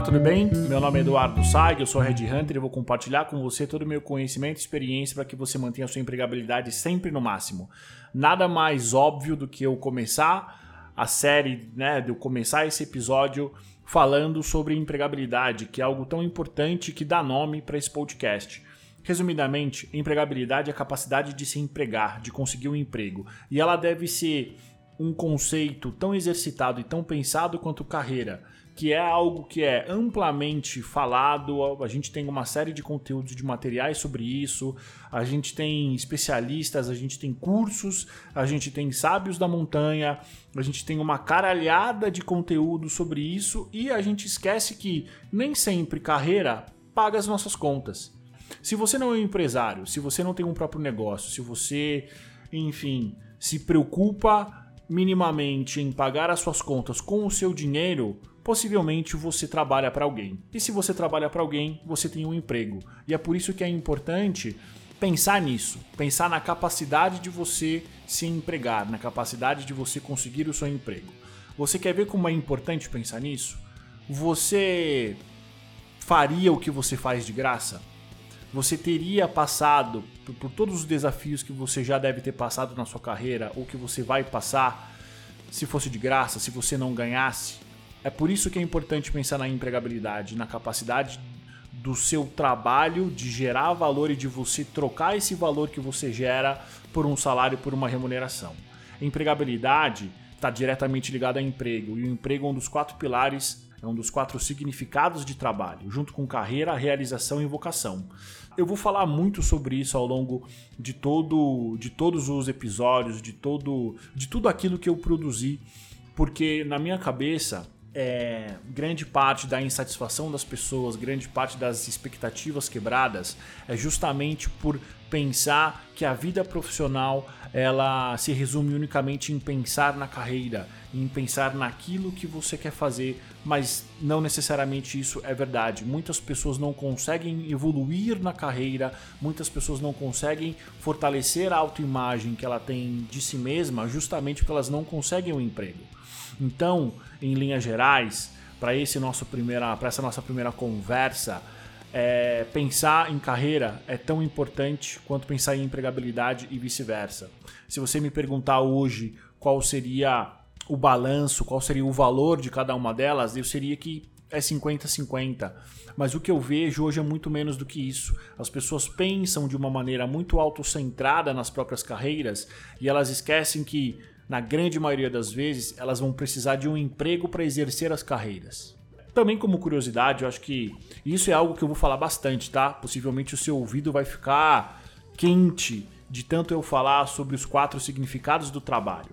Olá, tudo bem? Meu nome é Eduardo Saig, eu sou Red Hunter e vou compartilhar com você todo o meu conhecimento e experiência para que você mantenha a sua empregabilidade sempre no máximo. Nada mais óbvio do que eu começar a série, né, de eu começar esse episódio falando sobre empregabilidade, que é algo tão importante que dá nome para esse podcast. Resumidamente, empregabilidade é a capacidade de se empregar, de conseguir um emprego, e ela deve ser um conceito tão exercitado e tão pensado quanto carreira, que é algo que é amplamente falado. A gente tem uma série de conteúdos de materiais sobre isso, a gente tem especialistas, a gente tem cursos, a gente tem sábios da montanha, a gente tem uma caralhada de conteúdo sobre isso e a gente esquece que nem sempre carreira paga as nossas contas. Se você não é um empresário, se você não tem um próprio negócio, se você, enfim, se preocupa minimamente em pagar as suas contas com o seu dinheiro, possivelmente você trabalha para alguém. E se você trabalha para alguém, você tem um emprego. E é por isso que é importante pensar nisso, pensar na capacidade de você se empregar, na capacidade de você conseguir o seu emprego. Você quer ver como é importante pensar nisso? Você faria o que você faz de graça? Você teria passado por, todos os desafios que você já deve ter passado na sua carreira ou que você vai passar se fosse de graça, se você não ganhasse? É por isso que é importante pensar na empregabilidade, na capacidade do seu trabalho de gerar valor e de você trocar esse valor que você gera por um salário, por uma remuneração. empregabilidade está diretamente ligada a emprego, e o emprego é um dos quatro pilares é um dos quatro significados de trabalho, junto com carreira, realização e vocação. Eu vou falar muito sobre isso ao longo de todo de todos os episódios, de todo de tudo aquilo que eu produzi, porque na minha cabeça é, grande parte da insatisfação das pessoas, grande parte das expectativas quebradas é justamente por pensar que a vida profissional ela se resume unicamente em pensar na carreira, em pensar naquilo que você quer fazer, mas não necessariamente isso é verdade. Muitas pessoas não conseguem evoluir na carreira, muitas pessoas não conseguem fortalecer a autoimagem que ela tem de si mesma, justamente porque elas não conseguem um emprego. Então, em linhas gerais, para esse nosso primeira, para essa nossa primeira conversa, é, pensar em carreira é tão importante quanto pensar em empregabilidade e vice-versa. Se você me perguntar hoje qual seria o balanço, qual seria o valor de cada uma delas, eu seria que é 50-50. Mas o que eu vejo hoje é muito menos do que isso. As pessoas pensam de uma maneira muito autocentrada nas próprias carreiras e elas esquecem que na grande maioria das vezes, elas vão precisar de um emprego para exercer as carreiras. Também como curiosidade, eu acho que isso é algo que eu vou falar bastante, tá? Possivelmente o seu ouvido vai ficar quente de tanto eu falar sobre os quatro significados do trabalho.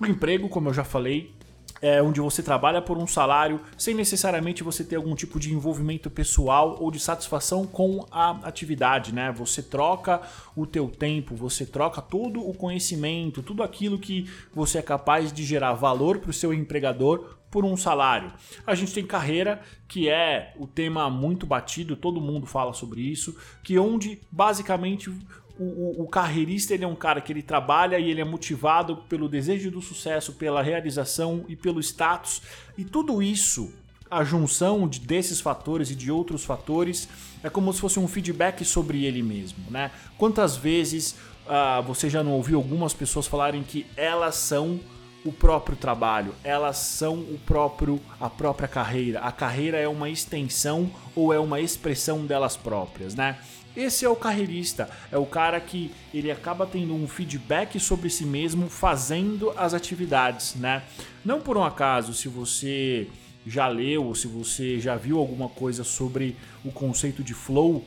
O emprego, como eu já falei, é, onde você trabalha por um salário sem necessariamente você ter algum tipo de envolvimento pessoal ou de satisfação com a atividade, né? Você troca o teu tempo, você troca todo o conhecimento, tudo aquilo que você é capaz de gerar valor para o seu empregador por um salário. A gente tem carreira, que é o tema muito batido, todo mundo fala sobre isso, que onde basicamente o, o, o, carreirista ele é um cara que ele trabalha e ele é motivado pelo desejo do sucesso, pela realização e pelo status. E tudo isso, a junção de, desses fatores e de outros fatores, é como se fosse um feedback sobre ele mesmo. Né? Quantas vezes uh, você já não ouviu algumas pessoas falarem que elas são o próprio trabalho, elas são o próprio a própria carreira. A carreira é uma extensão ou é uma expressão delas próprias, né? Esse é o carreirista, é o cara que ele acaba tendo um feedback sobre si mesmo fazendo as atividades, né? Não por um acaso, se você já leu ou se você já viu alguma coisa sobre o conceito de flow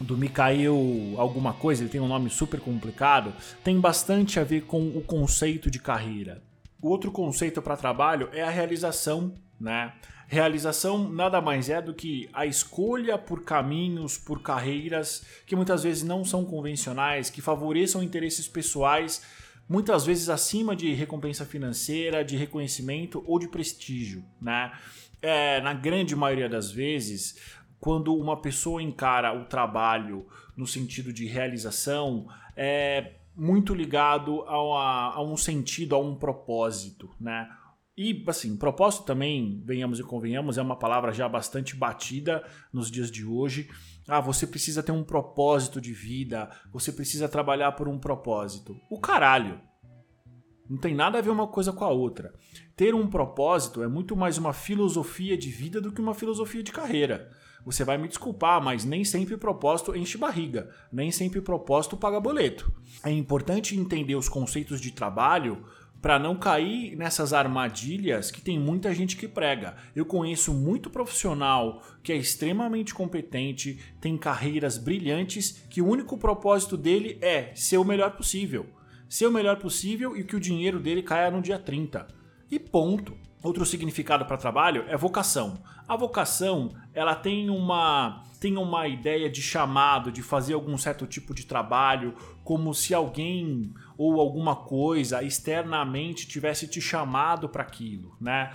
do Mikhail alguma coisa, ele tem um nome super complicado, tem bastante a ver com o conceito de carreira. O outro conceito para trabalho é a realização, né? Realização nada mais é do que a escolha por caminhos, por carreiras que muitas vezes não são convencionais, que favoreçam interesses pessoais, muitas vezes acima de recompensa financeira, de reconhecimento ou de prestígio. Né? É, na grande maioria das vezes, quando uma pessoa encara o trabalho no sentido de realização, é muito ligado a, a um sentido, a um propósito. Né? E, assim, propósito também, venhamos e convenhamos, é uma palavra já bastante batida nos dias de hoje. Ah, você precisa ter um propósito de vida, você precisa trabalhar por um propósito. O caralho! Não tem nada a ver uma coisa com a outra. Ter um propósito é muito mais uma filosofia de vida do que uma filosofia de carreira. Você vai me desculpar, mas nem sempre propósito enche barriga, nem sempre propósito paga boleto. É importante entender os conceitos de trabalho para não cair nessas armadilhas que tem muita gente que prega. Eu conheço muito profissional que é extremamente competente, tem carreiras brilhantes, que o único propósito dele é ser o melhor possível. Ser o melhor possível e que o dinheiro dele caia no dia 30. E ponto. Outro significado para trabalho é vocação. A vocação, ela tem uma tem uma ideia de chamado, de fazer algum certo tipo de trabalho, como se alguém ou alguma coisa externamente tivesse te chamado para aquilo, né?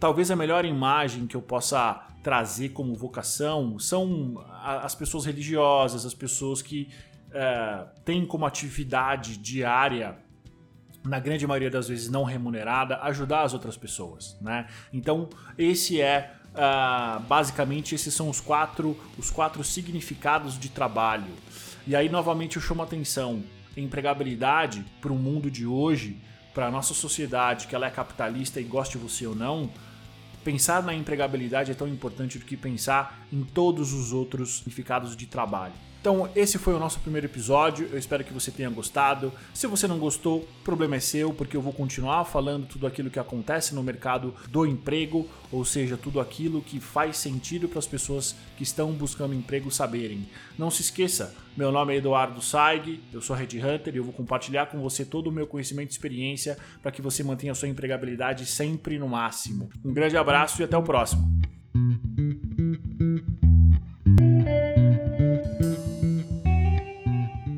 Talvez a melhor imagem que eu possa trazer como vocação são as pessoas religiosas, as pessoas que é, têm como atividade diária na grande maioria das vezes não remunerada, ajudar as outras pessoas, né? Então esse é uh, basicamente esses são os quatro os quatro significados de trabalho. E aí novamente eu chamo a atenção, empregabilidade para o mundo de hoje, para a nossa sociedade que ela é capitalista e goste você ou não, pensar na empregabilidade é tão importante do que pensar em todos os outros significados de trabalho. Então, esse foi o nosso primeiro episódio. Eu espero que você tenha gostado. Se você não gostou, o problema é seu, porque eu vou continuar falando tudo aquilo que acontece no mercado do emprego, ou seja, tudo aquilo que faz sentido para as pessoas que estão buscando emprego saberem. Não se esqueça, meu nome é Eduardo Saig, eu sou Red Hunter e eu vou compartilhar com você todo o meu conhecimento e experiência para que você mantenha a sua empregabilidade sempre no máximo. Um grande abraço e até o próximo.